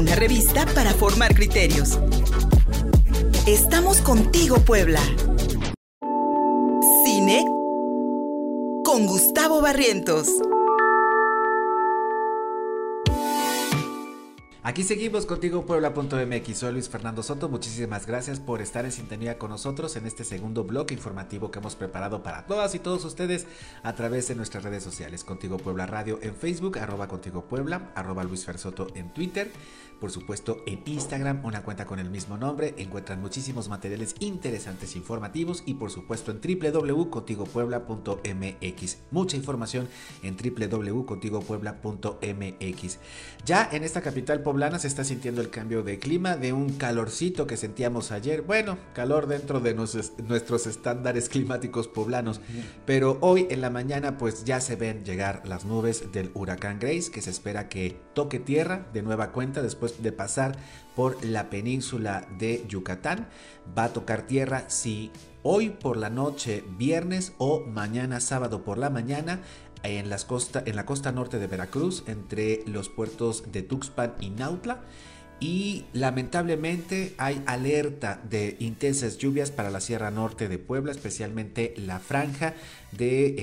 una revista para formar criterios. Estamos contigo, Puebla. Cine con Gustavo Barrientos. Aquí seguimos contigo Puebla.mx, soy Luis Fernando Soto, muchísimas gracias por estar en sintonía con nosotros en este segundo bloque informativo que hemos preparado para todas y todos ustedes a través de nuestras redes sociales, Contigo Puebla Radio en Facebook, arroba Contigo Puebla, arroba Luis Fer Soto en Twitter, por supuesto en Instagram, una cuenta con el mismo nombre, encuentran muchísimos materiales interesantes informativos y por supuesto en www.contigopuebla.mx. Mucha información en www.contigopuebla.mx. Ya en esta capital poblana se está sintiendo el cambio de clima de un calorcito que sentíamos ayer, bueno, calor dentro de nuestros estándares climáticos poblanos, pero hoy en la mañana pues ya se ven llegar las nubes del huracán Grace que se espera que toque tierra de nueva cuenta después de pasar por la península de Yucatán. Va a tocar tierra si hoy por la noche, viernes o mañana sábado por la mañana en, las costa, en la costa norte de Veracruz, entre los puertos de Tuxpan y Nautla y lamentablemente hay alerta de intensas lluvias para la Sierra Norte de Puebla, especialmente la franja de,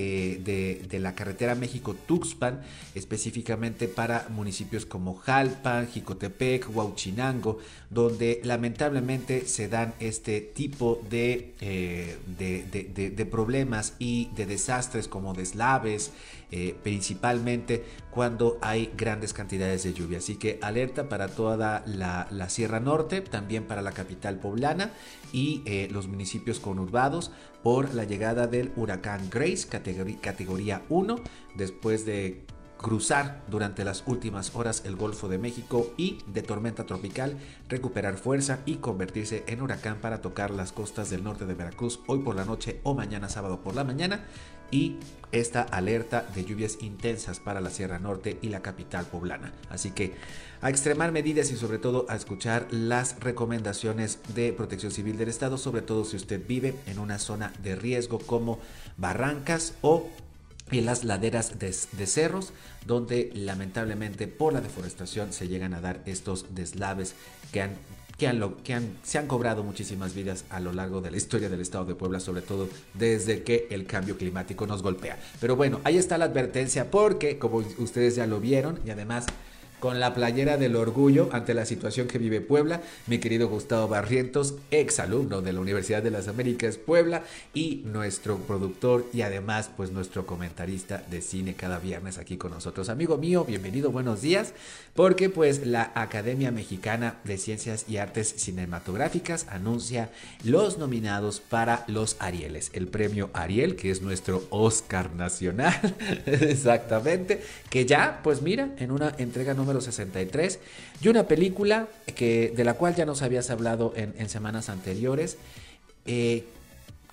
eh, de, la carretera México-Tuxpan, específicamente para municipios como Jalpan, Jicotepec, Huauchinango, donde lamentablemente se dan este tipo de, eh, de problemas y de desastres como deslaves, eh, principalmente cuando hay grandes cantidades de lluvia. Así que alerta para toda la, Sierra Norte, también para la capital poblana y los municipios conurbados por la llegada del huracán Grace, categoría, categoría 1, después de cruzar durante las últimas horas el Golfo de México y de tormenta tropical, recuperar fuerza y convertirse en huracán para tocar las costas del norte de Veracruz hoy por la noche o mañana sábado por la mañana y esta alerta de lluvias intensas para la Sierra Norte y la capital poblana. Así que a extremar medidas y sobre todo a escuchar las recomendaciones de Protección Civil del Estado, sobre todo si usted vive en una zona de riesgo como barrancas o en las laderas de, cerros, donde lamentablemente por la deforestación se llegan a dar estos deslaves que han que, han, que se han cobrado muchísimas vidas a lo largo de la historia del estado de Puebla, sobre todo desde que el cambio climático nos golpea. Pero bueno, ahí está la advertencia porque, como ustedes ya lo vieron, y además con la playera del orgullo ante la situación que vive Puebla, mi querido Gustavo Barrientos, ex alumno de la Universidad de las Américas Puebla y nuestro productor y además pues nuestro comentarista de cine cada viernes aquí con nosotros. Amigo mío, bienvenido, buenos días, porque pues la Academia Mexicana de Ciencias y Artes Cinematográficas anuncia los nominados para los Arieles, el premio Ariel, que es nuestro Oscar nacional, exactamente, que ya pues mira, en una entrega no número 63 y una película que, de la cual ya nos habías hablado en, semanas anteriores, eh,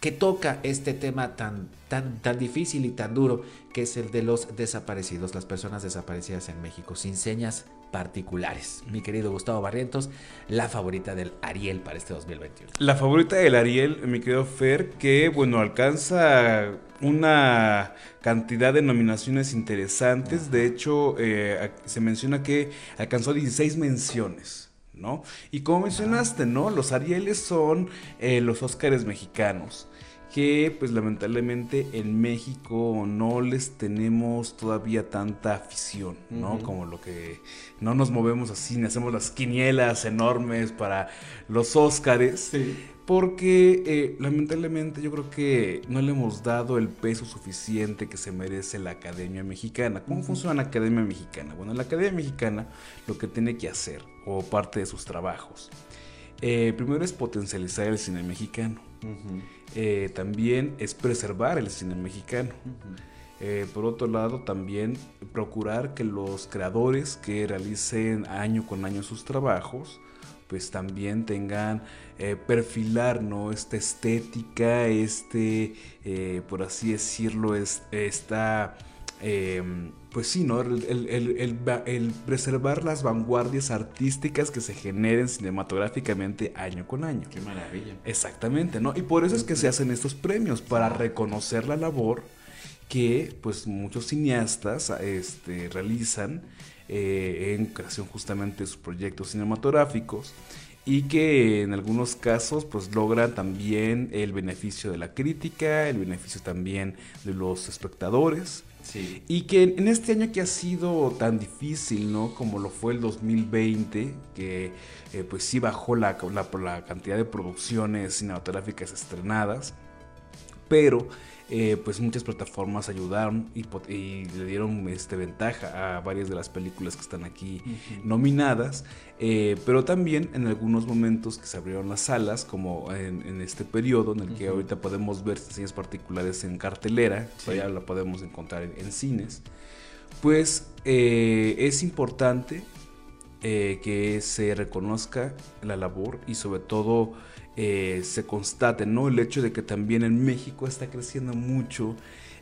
que toca este tema tan, tan, tan difícil y tan duro que es el de los desaparecidos, las personas desaparecidas en México, sin señas particulares. Mi querido Gustavo Barrientos, la favorita del Ariel para este 2021. La favorita del Ariel, mi querido Fer, que bueno, alcanza una cantidad de nominaciones interesantes. De hecho, eh, se menciona que alcanzó 16 menciones. ¿No? Y como mencionaste, ¿no? Los Arieles son eh, los Óscares mexicanos que pues lamentablemente en México no les tenemos todavía tanta afición, ¿no? Como lo que no nos movemos así, ni hacemos las quinielas enormes para los Óscares. Porque eh, lamentablemente yo creo que no le hemos dado el peso suficiente que se merece la Academia Mexicana. ¿Cómo funciona la Academia Mexicana? Bueno, la Academia Mexicana lo que tiene que hacer, o parte de sus trabajos, eh, primero es potencializar el cine mexicano. Eh, también es preservar el cine mexicano. Por otro lado, también procurar que los creadores que realicen año con año sus trabajos, pues también tengan eh, perfilar ¿no? esta estética, este, por así decirlo, es, esta Em, pues sí, ¿no? El, preservar las vanguardias artísticas que se generen cinematográficamente año con año. Qué maravilla. Exactamente, ¿no? Y por eso es que se hacen estos premios, para reconocer la labor que pues muchos cineastas este, realizan eh, en creación justamente de sus proyectos cinematográficos y que en algunos casos pues logran también el beneficio de la crítica, el beneficio también de los espectadores. Y que en este año que ha sido tan difícil, ¿no? Como lo fue el 2020, que eh, pues sí bajó la, la, la cantidad de producciones cinematográficas estrenadas, pero eh, pues muchas plataformas ayudaron y, le dieron este, ventaja a varias de las películas que están aquí nominadas, eh, pero también en algunos momentos que se abrieron las salas, como en, este periodo en el que ahorita podemos ver series particulares en cartelera, ya la podemos encontrar en, cines, pues eh, es importante que se reconozca la labor y sobre todo eh, se constate, ¿no? El hecho de que también en México está creciendo mucho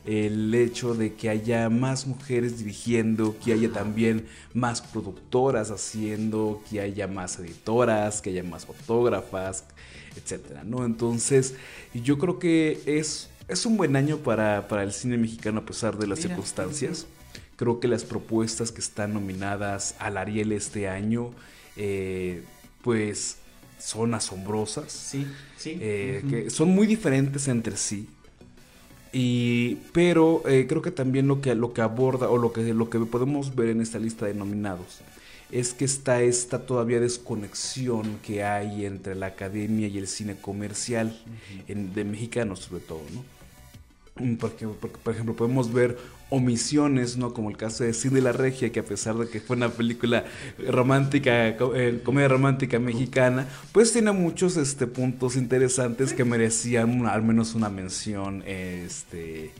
el hecho de que haya más mujeres dirigiendo, que haya también más productoras haciendo, que haya más editoras, que haya más fotógrafas, etcétera, ¿no? Entonces, yo creo que es, es un buen año para, el cine mexicano a pesar de las circunstancias. Creo que las propuestas que están nominadas al Ariel este año, eh, pues son asombrosas. Sí, sí. Eh, que son muy diferentes entre sí. Y, pero eh, creo que también lo que, lo que aborda o lo que, lo que podemos ver en esta lista de nominados es que está esta todavía desconexión que hay entre la academia y el cine comercial de mexicanos sobre todo, ¿no? Mm, porque, por ejemplo, podemos ver omisiones, ¿no? Como el caso de Cine La Regia, que a pesar de que fue una película romántica, eh, comedia romántica mexicana, pues tiene muchos este, puntos interesantes que merecían al menos una mención este,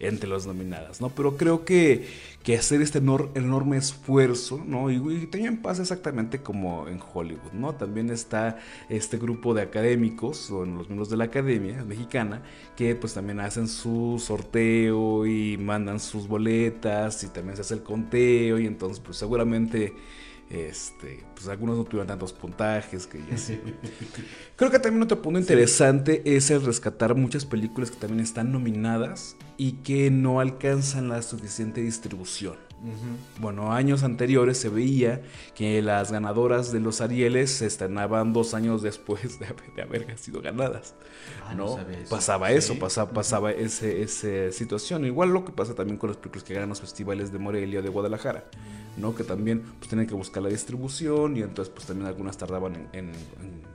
entre los nominadas, ¿no? Pero creo que, que hacer este enorme esfuerzo, ¿no? Y, también pasa exactamente como en Hollywood, ¿no? También está este grupo de académicos, o los miembros de la academia mexicana, que pues también hacen su sorteo y mandan sus boletas y también se hace el conteo y entonces pues seguramente este, pues algunos no tuvieron tantos puntajes que ya. Creo que también otro punto interesante es el rescatar muchas películas que también están nominadas y que no alcanzan la suficiente distribución. Bueno, años anteriores se veía que las ganadoras de los Arieles se estrenaban dos años después de, haber sido ganadas. Ah, ¿no? Pasaba eso, pasaba, pasaba ese, esa situación. Igual lo que pasa también con los películas que ganan los festivales de Morelia o de Guadalajara. ¿no? Que también pues tienen que buscar la distribución y entonces pues también algunas tardaban en,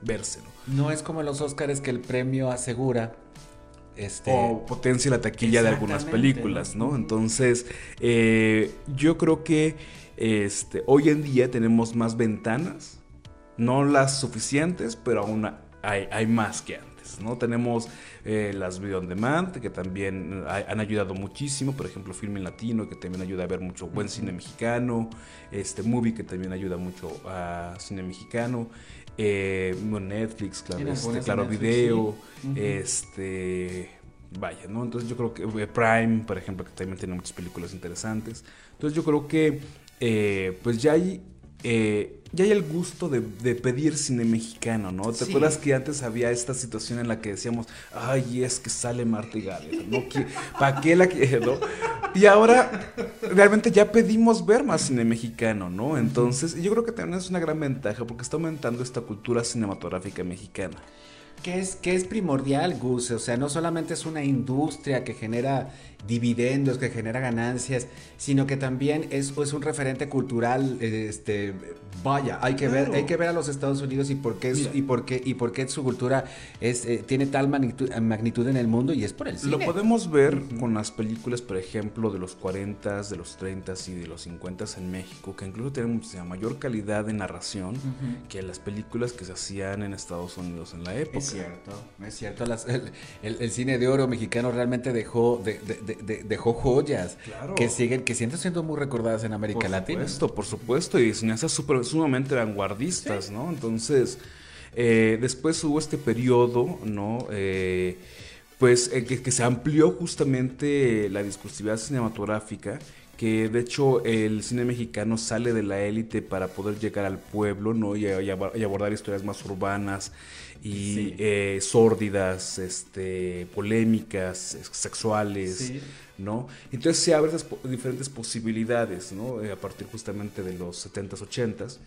verse, ¿no? No es como los Oscars que el premio asegura este... o potencia la taquilla de algunas películas, ¿no? Entonces, eh, yo creo que este, hoy en día tenemos más ventanas, no las suficientes, pero aún hay, hay más que antes, ¿no? Tenemos eh, las video on demand, que también han ayudado muchísimo, por ejemplo, Filme Latino, que también ayuda a ver mucho buen cine mexicano, este Movie, que también ayuda mucho a cine mexicano, eh, Netflix, claro, este, claro video, este vaya, ¿no? Entonces yo creo que eh, Prime, por ejemplo, que también tiene muchas películas interesantes. Entonces yo creo que eh, pues ya hay eh, ya hay el gusto de, pedir cine mexicano, ¿no? ¿Te acuerdas que antes había esta situación en la que decíamos, ay, es que sale Marta y Gales, ¿no? ¿Para qué la quiero? Y ahora realmente ya pedimos ver más cine mexicano, ¿no? Entonces, yo creo que también es una gran ventaja porque está aumentando esta cultura cinematográfica mexicana. Que es, que es primordial, Gus, o sea, no solamente es una industria que genera dividendos, que genera ganancias, sino que también es, es un referente cultural este, Vaya, hay que ver, hay que ver a los Estados Unidos y por qué y por qué y por qué su cultura es eh, tiene tal magnitud, magnitud, en el mundo y es por el cine. Lo podemos ver con las películas, por ejemplo, de los 40, de los 30 y de los 50 en México, que incluso tienen mayor calidad de narración que las películas que se hacían en Estados Unidos en la época. Es cierto, es cierto. el, cine de oro mexicano realmente dejó de, dejó joyas que siguen que siguen siendo muy recordadas en América Latina. Por supuesto, por supuesto y súper sumamente vanguardistas, ¿no? Entonces, eh, después hubo este periodo, ¿no? Eh, pues eh, que, se amplió justamente la discursividad cinematográfica, que de hecho el cine mexicano sale de la élite para poder llegar al pueblo, ¿no? Y, abordar historias más urbanas y sórdidas, este, polémicas, sexuales. ¿no? Entonces se abren esas diferentes posibilidades, ¿no? Eh, a partir justamente de los 70s, 80s.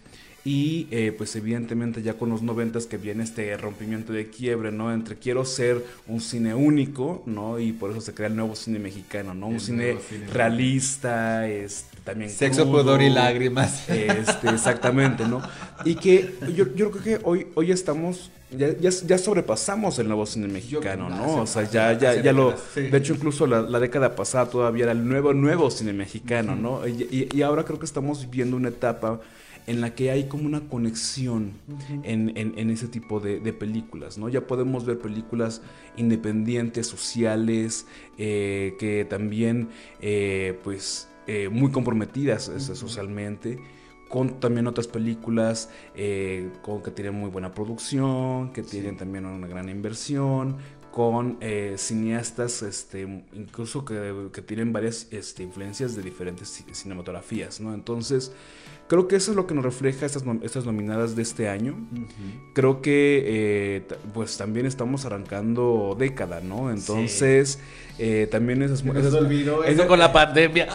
Y eh, pues evidentemente ya con los noventas que viene este rompimiento de quiebre, ¿no? Entre quiero ser un cine único, ¿no? Y por eso se crea el nuevo cine mexicano, ¿no? Un cine, realista, este, también Sexo, pudor y lágrimas. Este, exactamente, ¿no? Y que yo, yo creo que hoy, hoy estamos ya, ya, sobrepasamos el nuevo cine mexicano, ¿no? O sea, ya, ya, ya lo... De hecho, incluso la, década pasada todavía era el nuevo, nuevo cine mexicano, ¿no? Y, y, ahora creo que estamos viviendo una etapa en la que hay como una conexión en, ese tipo de, películas, ¿no? Ya podemos ver películas independientes, sociales, eh, que también, eh, pues, eh, muy comprometidas socialmente con también otras películas con, que tienen muy buena producción, que tienen también una gran inversión, con cineastas este, incluso que, que tienen varias este, influencias de diferentes cinematografías, ¿no? Entonces, Creo que eso es lo que nos refleja estas, estas nominadas de este año. Creo que eh, pues también estamos arrancando década, ¿no? Entonces, eh, también esas... Se nos olvidó eso con la pandemia.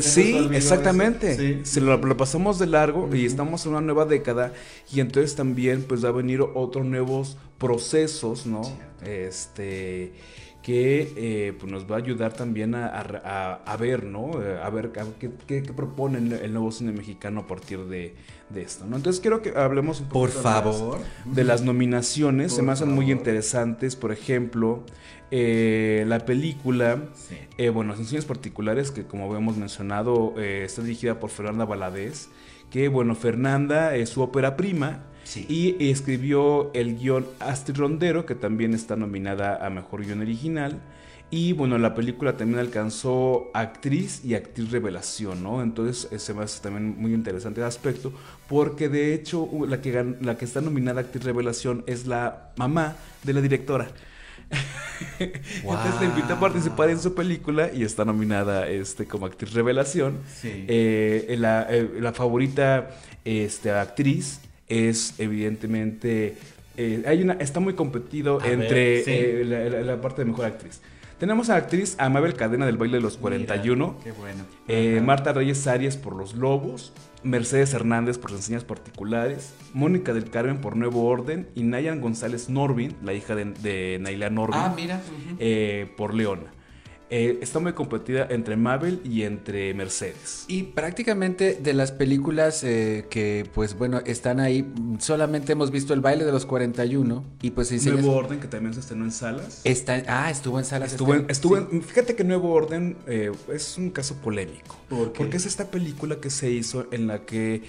sí, exactamente. Se lo, pasamos de largo y estamos en una nueva década y entonces también pues va a venir otros nuevos procesos, ¿no? Este que eh, pues nos va a ayudar también a, ver, ¿no? Eh, a ver qué, propone el nuevo cine mexicano a partir de, esto, ¿no? Entonces quiero que hablemos un poco Por favor. de las nominaciones, se me hacen muy interesantes, por ejemplo, eh, la película, bueno, las particulares que como habíamos mencionado, está dirigida por Fernanda Valadez, que bueno, Fernanda es su ópera prima, y escribió el guion Astrid Rondero, que también está nominada a Mejor Guión Original. Y bueno, la película también alcanzó actriz y actriz revelación, ¿no? Entonces se me hace también muy interesante el aspecto, porque de hecho la que, la que está nominada actriz revelación es la mamá de la directora. Entonces la invita a participar en su película y está nominada este, como actriz revelación. Eh, la, eh, la, favorita este, actriz es evidentemente... Eh, hay una, está muy competido entre eh, la, parte de mejor actriz. Tenemos a la actriz Amabel Cadena del baile de los 41. qué bueno. Eh, Marta Reyes Arias por Los Lobos. Mercedes Hernández por Enseñas Particulares. Mónica del Carmen por Nuevo Orden. Y Nayan González Norvin, la hija de, de Naila Norvin. Ah, mira. por Leona. Eh, está muy competida entre Mabel y entre Mercedes. Y prácticamente de las películas eh, que, pues bueno, están ahí, solamente hemos visto El baile de los 41 y pues Nuevo Orden, que también se estrenó en salas. Está, ah, estuvo en salas. Estuvo, este estuvo fíjate que Nuevo Orden eh, es un caso polémico. Porque es esta película que se hizo en la que,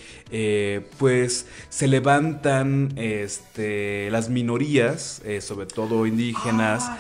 pues, se levantan este, las minorías, sobre todo indígenas, ah,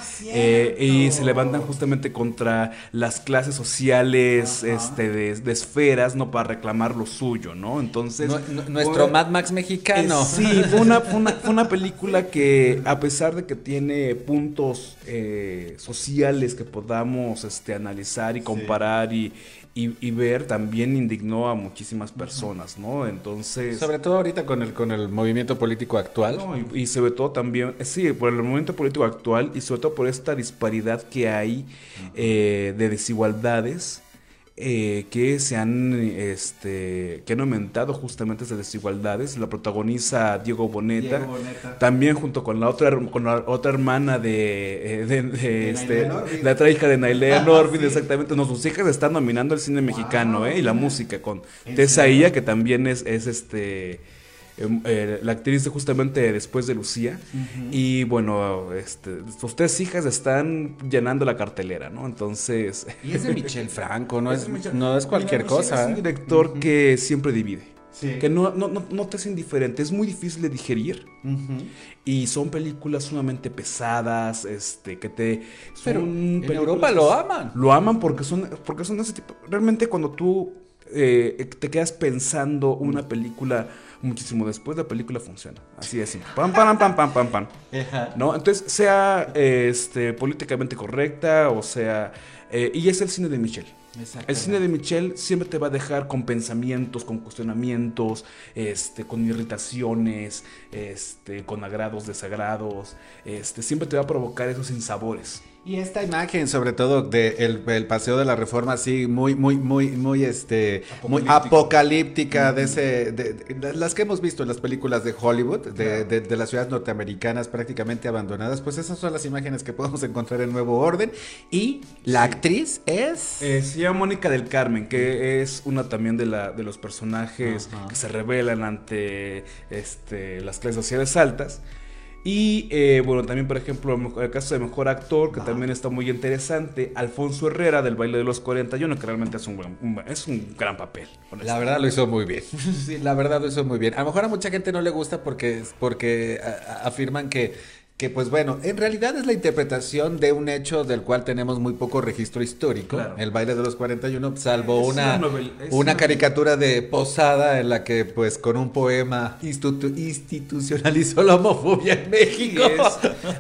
y se levantan justamente con contra las clases sociales este, de, esferas, ¿no? Para reclamar lo suyo, ¿no? Entonces... nuestro Mad Max mexicano. Eh, sí, fue una, una, película que a pesar de que tiene puntos eh, sociales que podamos este, analizar y comparar y, y, ver también indignó a muchísimas personas, ¿no? Entonces... Sobre todo ahorita con el, con el movimiento político actual. y, sobre todo también, eh, sí, por el movimiento político actual y sobre todo por esta disparidad que hay eh, de desigualdades eh, que se han este que han aumentado justamente esas desigualdades. La protagoniza Diego Boneta, también junto con la otra con la otra hermana de, eh, de, este la otra hija de Nailea Norvin exactamente. No sus hijas están nominando el cine mexicano eh, y la música con Tessa Ia que también es, es este eh, la actriz justamente después de Lucía. Y bueno, este, sus tres hijas están llenando la cartelera, ¿no? Entonces... Y es de Michel Franco, no es, no es cualquier cosa. Es un director que siempre divide. Que no, no, no, te es indiferente, es muy difícil de digerir. Y son películas sumamente pesadas, este, que te... Pero en Europa lo aman. Lo aman porque son, porque son de ese tipo... Realmente cuando tú eh, te quedas pensando una película muchísimo después la película funciona. Así es, pam, pam, pam, pam, pam, pam. ¿No? Entonces, sea este, políticamente correcta o sea... Eh, y es el cine de Michelle. El cine de Michelle siempre te va a dejar con pensamientos, con cuestionamientos, este, con irritaciones, este, con agrados, desagrados. Este, siempre te va a provocar esos insabores. Y esta imagen, sobre todo de el, paseo de la Reforma, así muy, muy, muy, muy, este, muy apocalíptica de ese, de, las que hemos visto en las películas de Hollywood, de, de, las ciudades norteamericanas prácticamente abandonadas, pues esas son las imágenes que podemos encontrar en Nuevo Orden. Y la actriz es, eh, se llama Mónica del Carmen, que es una también de la, de los personajes que se revelan ante, este, las clases sociales altas. Y eh, bueno, también por ejemplo el caso de Mejor Actor, que también está muy interesante, Alfonso Herrera del Baile de los 41, que realmente es un, es un gran papel. La verdad lo hizo muy bien. sí, la verdad lo hizo muy bien. A lo mejor a mucha gente no le gusta porque, porque afirman que que pues bueno, en realidad es la interpretación de un hecho del cual tenemos muy poco registro histórico, el baile de los 41, salvo una, una, caricatura de Posada en la que pues con un poema institucionalizó la homofobia en México.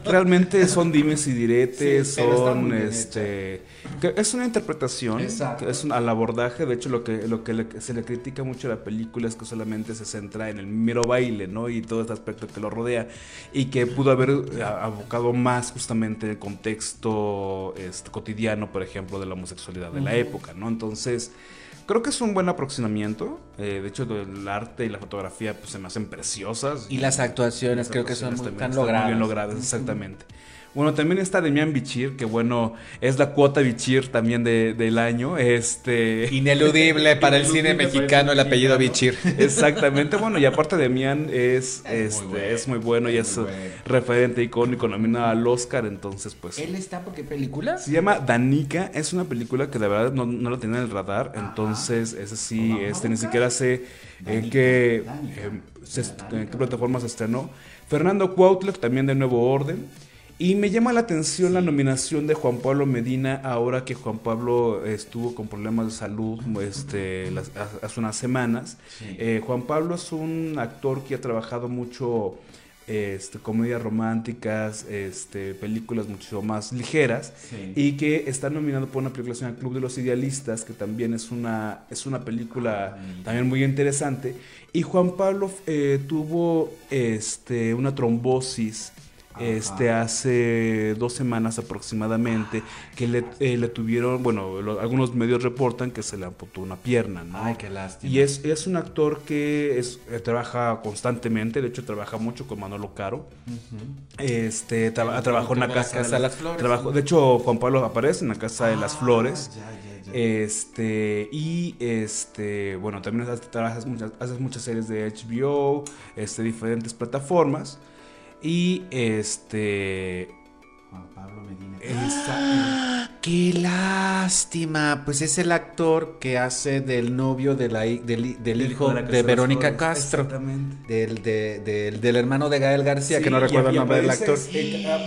realmente son dimes y diretes, son este es una interpretación, es un, al abordaje, de hecho lo que, lo que se le critica mucho a la película es que solamente se centra en el mero baile, ¿no? Y todo este aspecto que lo rodea y que pudo haber eh, abocado más justamente el contexto este, cotidiano, por ejemplo, de la homosexualidad de la época, ¿no? Entonces... Creo que es un buen aproximamiento. Eh, de hecho, el arte y la fotografía pues, se me hacen preciosas. Y las actuaciones, creo que son muy, tan logradas. bien logradas, exactamente. Bueno, también está Demian Bichir, que bueno, es la cuota Bichir también de, del año. Este... Ineludible para el cine mexicano el, apellido Bichir. Exactamente, bueno, y aparte Demian es, es, muy, este, es muy bueno y es, referente icónico, nominado al Oscar, entonces pues... ¿Él está por qué película? Se llama Danica, es una película que de verdad no, no lo tenía en el radar, entonces ese sí, este, ni siquiera sé en qué, en qué plataforma se estrenó. Fernando Cuauhtloc, también de Nuevo Orden. Y me llama la atención la nominación de Juan Pablo Medina ahora que Juan Pablo estuvo con problemas de salud este, hace unas semanas. Eh, Juan Pablo es un actor que ha trabajado mucho este, comedias románticas, este, películas mucho más ligeras y que está nominado por una película llamada Club de los Idealistas, que también es una, es una película ah, también muy interesante. Y Juan Pablo eh, tuvo este, una trombosis este hace dos semanas aproximadamente que le, eh, le tuvieron, bueno, algunos medios reportan que se le amputó una pierna, ¿no? Ay, qué lástima. Y es, es un actor que es, eh, trabaja constantemente, de hecho trabaja mucho con Manolo Caro. Este trabajó en la casa, de, las Flores. de hecho Juan Pablo aparece en la casa de las ah, Flores. Este, y este, bueno, también haces muchas, haces muchas series de HBO, este, diferentes plataformas. Y este. Juan Pablo Medina. ¡Ah! ¡Qué lástima! Pues es el actor que hace del novio de la, del, hijo de, Verónica Castro. Exactamente. Del, de, del, hermano de Gael García, que no recuerdo el nombre del actor.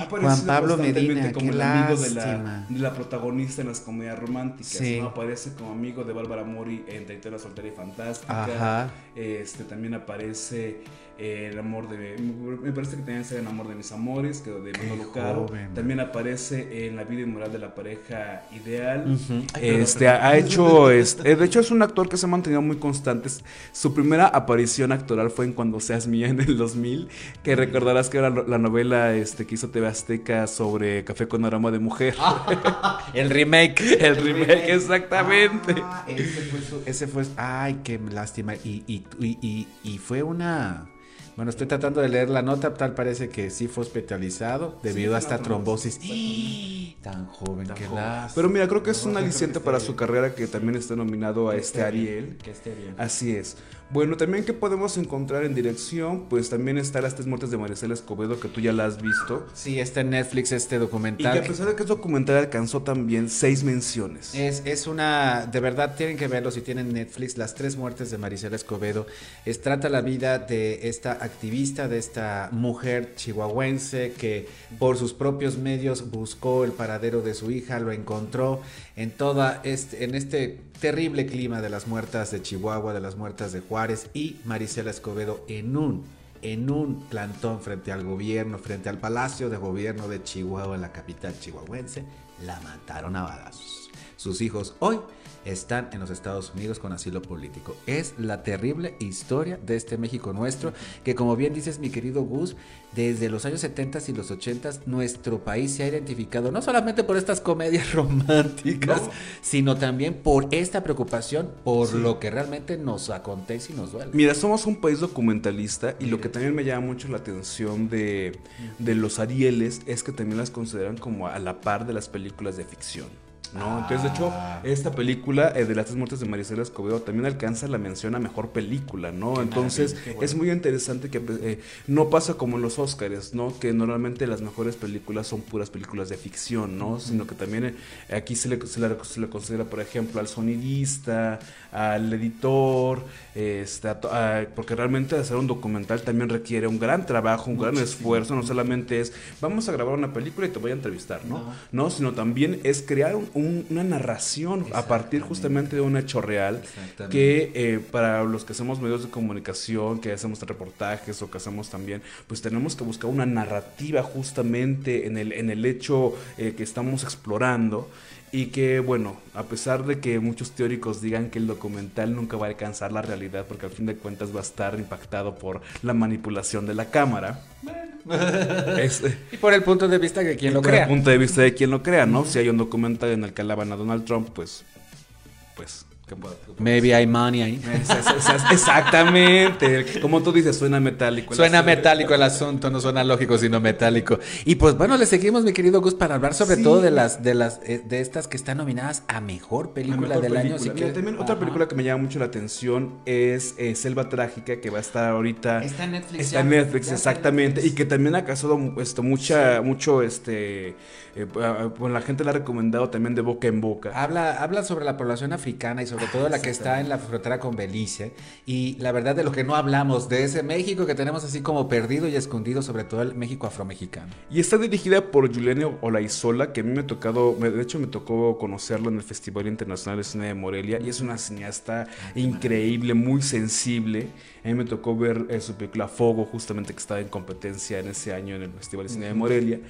Juan Pablo Medina. Como qué el amigo de la, de la, protagonista en las comedias románticas. Sí. ¿no? Aparece como amigo de Bárbara Mori en Taitera Soltera y Fantástica. Ajá. Este, también aparece el amor de. Me parece que también sale en Amor de mis amores, que de Manolo Caro. También aparece en La vida inmoral de la pareja ideal. Este ha hecho. Este, de hecho, es un actor que se ha mantenido muy constante. Su primera aparición actoral fue en Cuando Seas Mía en el 2000. Que recordarás que era la novela este, que hizo TV Azteca sobre Café con aroma de mujer. el remake. El remake, exactamente. Ah, ese, fue Ay, qué lástima. y, y, y fue una bueno, estoy tratando de leer la nota, tal parece que sí fue hospitalizado debido a esta trombosis. Tan joven, que la. Pero mira, creo que es un aliciente para su carrera que también está nominado a este Ariel. Que esté bien. Así es. Bueno, también que podemos encontrar en dirección, pues también está Las Tres Muertes de Maricela Escobedo, que tú ya la has visto. Sí, está en Netflix este documental. Y que a pesar de que es documental alcanzó también seis menciones. Es, es una, de verdad tienen que verlo si tienen Netflix, Las Tres Muertes de Maricela Escobedo. Es, trata la vida de esta activista, de esta mujer chihuahuense que por sus propios medios buscó el paradero de su hija, lo encontró en toda este, en este terrible clima de las muertas de Chihuahua, de las muertas de Juárez y Marisela Escobedo en un en un plantón frente al gobierno, frente al Palacio de Gobierno de Chihuahua, en la capital chihuahuense, la mataron a balazos. Sus hijos hoy están en los Estados Unidos con asilo político. Es la terrible historia de este México nuestro, que como bien dices mi querido Gus, desde los años 70 y los 80 nuestro país se ha identificado no solamente por estas comedias románticas, sino también por esta preocupación por lo que realmente nos acontece y nos duele. Mira, somos un país documentalista y lo que también me llama mucho la atención de, de los Arieles es que también las consideran como a la par de las películas de ficción. ¿No? Entonces, de hecho, ah. esta película eh, de las tres muertes de Maricela Escobedo también alcanza la mención a mejor película, ¿no? Entonces, es muy interesante que eh, no pasa como en los Oscars, ¿no? Que normalmente las mejores películas son puras películas de ficción, ¿no? Sino que también eh, aquí se le, se, le, considera, por ejemplo, al sonidista, al editor, este, porque realmente hacer un documental también requiere un gran trabajo, un gran esfuerzo, no solamente es vamos a grabar una película y te voy a entrevistar, ¿no? No, no sino también es crear un una narración a partir justamente de un hecho real que eh, para los que hacemos medios de comunicación, que hacemos reportajes o que hacemos también, pues tenemos que buscar una narrativa justamente en el, en el hecho eh, que estamos explorando y que bueno, a pesar de que muchos teóricos digan que el documental nunca va a alcanzar la realidad porque al fin de cuentas va a estar impactado por la manipulación de la cámara. Este, y por el punto de vista de quien lo crea. Por el punto de vista de quien lo crea, ¿no? Si hay un documental en el que alaban a Donald Trump, pues pues Maybe hay money ahí. Exactamente. Como tú dices, suena metálico. Suena metálico el asunto, no suena lógico, sino metálico. Y pues bueno, le seguimos, mi querido Gus, para hablar sobre todo de las, de las, eh, de estas que están nominadas a mejor película del año. también otra película que me llama mucho la atención es eh, Selva Trágica, que va a estar ahorita. Está en Netflix. Está en Netflix, exactamente. Y que también ha causado esto, mucha, mucho este eh, pues la gente la ha recomendado también de boca en boca. Habla, habla sobre la población africana y sobre todo la que está en la frontera con Belice. Y la verdad de lo que no hablamos, de ese México que tenemos así como perdido y escondido, sobre todo el México afromexicano. Y está dirigida por Juliane Olaizola, que a mí me ha tocado, de hecho me tocó conocerlo en el Festival Internacional de Cine de Morelia. Y es una cineasta increíble, muy sensible. A mí me tocó ver eh, su película Fogo, justamente que estaba en competencia en ese año en el Festival de Cine de Morelia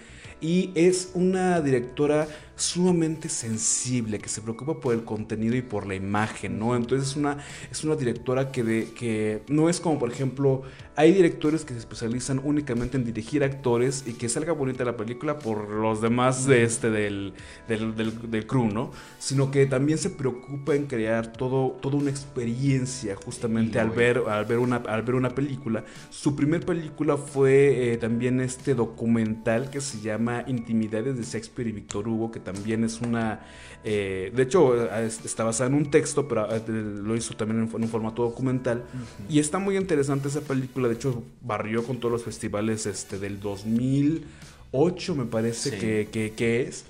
y es una directora sumamente sensible, que se preocupa por el contenido y por la imagen, ¿no? Entonces es una, es una directora que, de, que no es como, por ejemplo, hay directores que se especializan únicamente en dirigir actores y que salga bonita la película por los demás de este, del, del, del, crew, ¿no? Sino que también se preocupa en crear todo, toda una experiencia justamente al ver, al, ver una, al ver una película. Su primer película fue eh, también este documental que se llama Intimidades de Shakespeare y Víctor Hugo, que también es una... Eh, de hecho, eh, está basada en un texto, pero eh, lo hizo también en, un formato documental. Y está muy interesante esa película. De hecho, barrió con todos los festivales este, del 2008, me parece que, que es.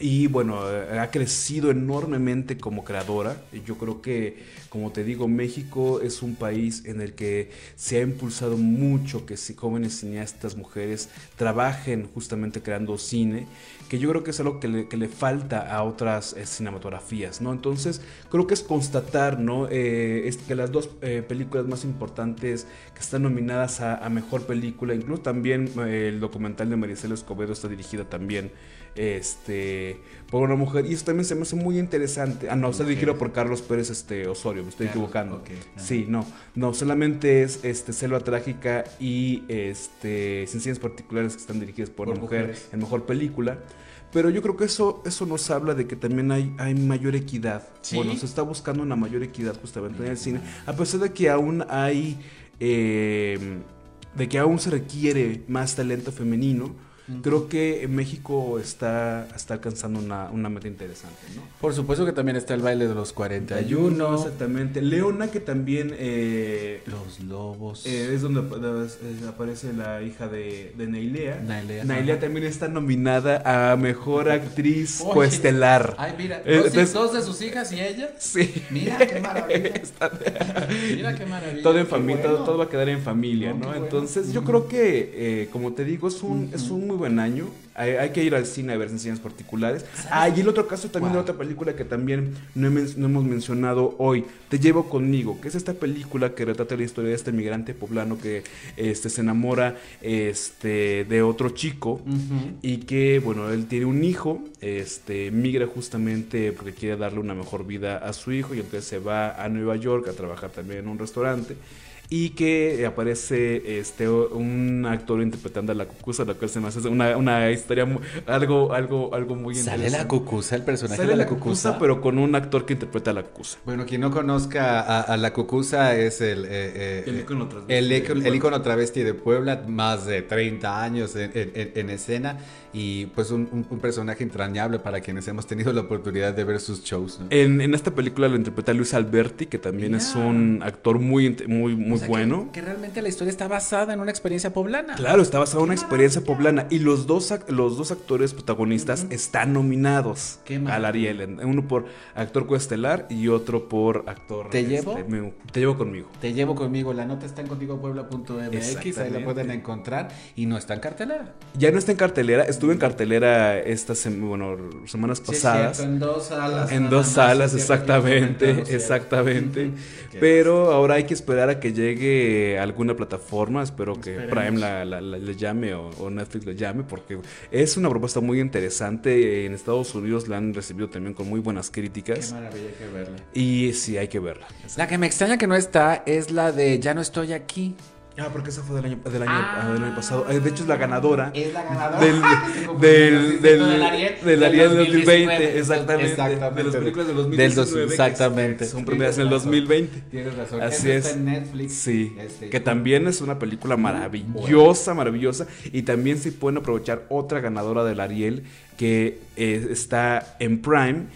Y bueno, ha crecido enormemente como creadora. Yo creo que, como te digo, México es un país en el que se ha impulsado mucho que si jóvenes cineastas, mujeres, trabajen justamente creando cine, que yo creo que es algo que le, falta a otras eh, cinematografías, ¿no? Entonces, creo que es constatar, ¿no? Eh, que las dos eh, películas más importantes que están nominadas a, a Mejor Película, incluso también el documental de Maricela Escobedo está dirigida también este, por una mujer. Y eso también se me hace muy interesante. Ah, no, está dirigido por Carlos Pérez este, Osorio, me estoy equivocando. Sí, no, no, solamente es este, Selva Trágica y este, Sencillas Particulares que están dirigidas por, una mujer en mejor película. Pero yo creo que eso, eso nos habla de que también hay, hay mayor equidad. Bueno, se está buscando una mayor equidad justamente en el cine. A pesar de que aún hay. Eh, de que aún se requiere más talento femenino Creo que México está, está alcanzando una, una, meta interesante, ¿no? Por supuesto que también está el baile de los 41. Exactamente. Leona, que también... Eh, los lobos. Eh, es donde aparece la hija de, de Nailea. Nailea. también está nominada a Mejor Actriz Coestelar. Ay, mira, dos, de sus hijas y ella. Sí. Mira qué maravilla. mira qué maravilla. Todo en familia, todo, va a quedar en familia, ¿no? Entonces yo creo que, eh, como te digo, es un, es un muy buen año. Hay, hay que ir al cine a ver sencillas particulares. Ah, y el otro caso también de ¿Cuál? otra película que también no, he men- no hemos mencionado hoy, Te llevo conmigo, que es esta película que retrata la historia de este migrante poblano que este, se enamora este, de otro chico y que, bueno, él tiene un hijo, este, migra justamente porque quiere darle una mejor vida a su hijo y entonces se va a Nueva York a trabajar también en un restaurante y que aparece este un actor interpretando a la cucusa, lo cual se me hace una, una historia mu- algo algo algo muy ¿Sale interesante. la cucusa, el personaje Sale de la la cucusa? cucusa, pero con un actor que interpreta a la cucusa. Bueno, quien no conozca a, a la cucusa es el... eh, eh, El ícono travesti el ícono travesti de Puebla, más de 30 años en, en- en- en escena y pues un, un- un personaje entrañable para quienes hemos tenido la oportunidad de ver sus shows. ¿no? En, en esta película lo interpreta Luis Alberti, que también es un actor muy muy muy O sea, que- bueno. Que, realmente la historia está basada en una experiencia poblana. Claro, está basada en una experiencia poblana y los dos los dos actores protagonistas están nominados Qué al. Ariel, uno por actor coestelar y otro por actor. ¿Te este, llevo? me- te llevo conmigo. Te llevo conmigo, la nota está en contigopuebla.mx, ahí la pueden encontrar y no está en cartelera. Ya no está en cartelera, estuvo en cartelera estas sem- bueno, semanas pasadas. cierto, en dos salas. En dos salas, exactamente, exactamente. Qué Pero ahora hay que esperar a que llegue a alguna plataforma. Espero que Esperemos. Prime la, la- la- le llame o, o Netflix le llame, porque es una propuesta muy interesante. En Estados Unidos la han recibido también con muy buenas Qué críticas. maravilla que verla. Y sí, hay que verla. La que me extraña que no está es la de Ya no estoy aquí. Ah, porque esa fue del año, del año, Ah. ah, del año pasado. Eh, De hecho, es la ganadora. Es la ganadora. Del, del, del, del Ariel 2020, exactamente. De las películas del 2019. que exactamente. Son premiadas en el 2020. Tienes razón. Así es. Está en Netflix. Sí, Este, que también es una película maravillosa, maravillosa. Y también se pueden aprovechar otra ganadora del Ariel que eh, está en Prime.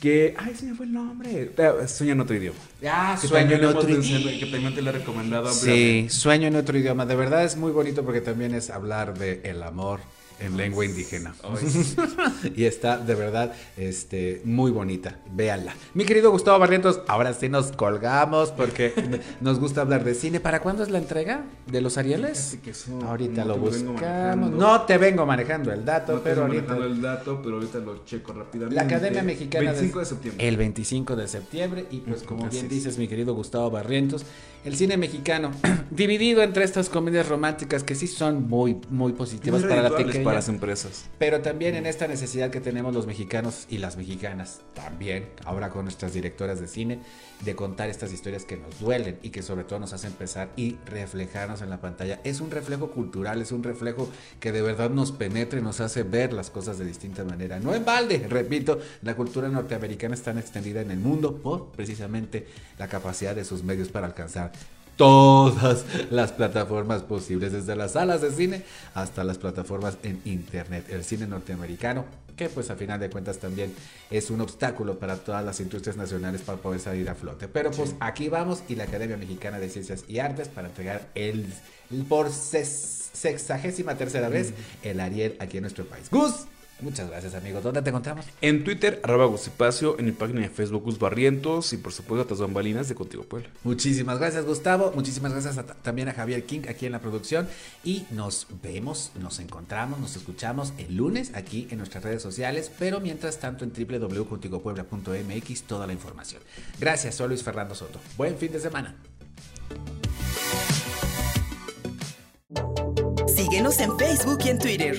Que, ay, se me fue el nombre. Sueña en otro idioma. Ah, Que sueño en otro idioma. Que también te la he recomendado Sí, sueño en otro idioma. De verdad es muy bonito porque también es hablar de el amor en lengua indígena. y está de verdad este, muy bonita. Véanla. Mi querido Gustavo Barrientos, ahora sí nos colgamos porque nos gusta hablar de cine. ¿Para cuándo es la entrega de los Arieles? Que Ahorita lo buscamos. No te vengo manejando el dato, No pero ahorita. manejando el dato, pero ahorita lo checo rápidamente. La Academia Mexicana 25 de septiembre. El 25 de septiembre y pues como Así bien es. dices mi querido Gustavo Barrientos, el cine mexicano dividido entre estas comedias románticas que sí son muy muy positivas Muy para la pequeña, para las empresas. pero también en esta necesidad que tenemos los mexicanos y las mexicanas también, ahora con nuestras directoras de cine, de contar estas historias que nos duelen y que sobre todo nos hacen pensar y reflejarnos en la pantalla. Es un reflejo cultural, es un reflejo que de verdad nos penetra y nos hace ver las cosas de distinta manera. No en balde, repito, la cultura norteamericana es tan extendida en el mundo por precisamente la capacidad de sus medios para alcanzar todas las plataformas posibles, desde las salas de cine hasta las plataformas en internet. El cine norteamericano, que pues a final de cuentas también es un obstáculo para todas las industrias nacionales para poder salir a flote. Pero pues aquí vamos y la Academia Mexicana de Ciencias y Artes para entregar el, el por sexagésima tercera vez el Ariel aquí en nuestro país. Gus, muchas gracias amigos. ¿Dónde te encontramos? En Twitter, arroba Gusipacio, en mi página de Facebook, Gus Barrientos y por supuesto a tus bambalinas de Contigo Puebla. Muchísimas gracias Gustavo, muchísimas gracias a- también a Javier King aquí en la producción y nos vemos, nos encontramos, nos escuchamos el lunes aquí en nuestras redes sociales, pero mientras tanto en www.contigopuebla.mx toda la información. Gracias, soy Luis Fernando Soto. Buen fin de semana. Síguenos en Facebook y en Twitter.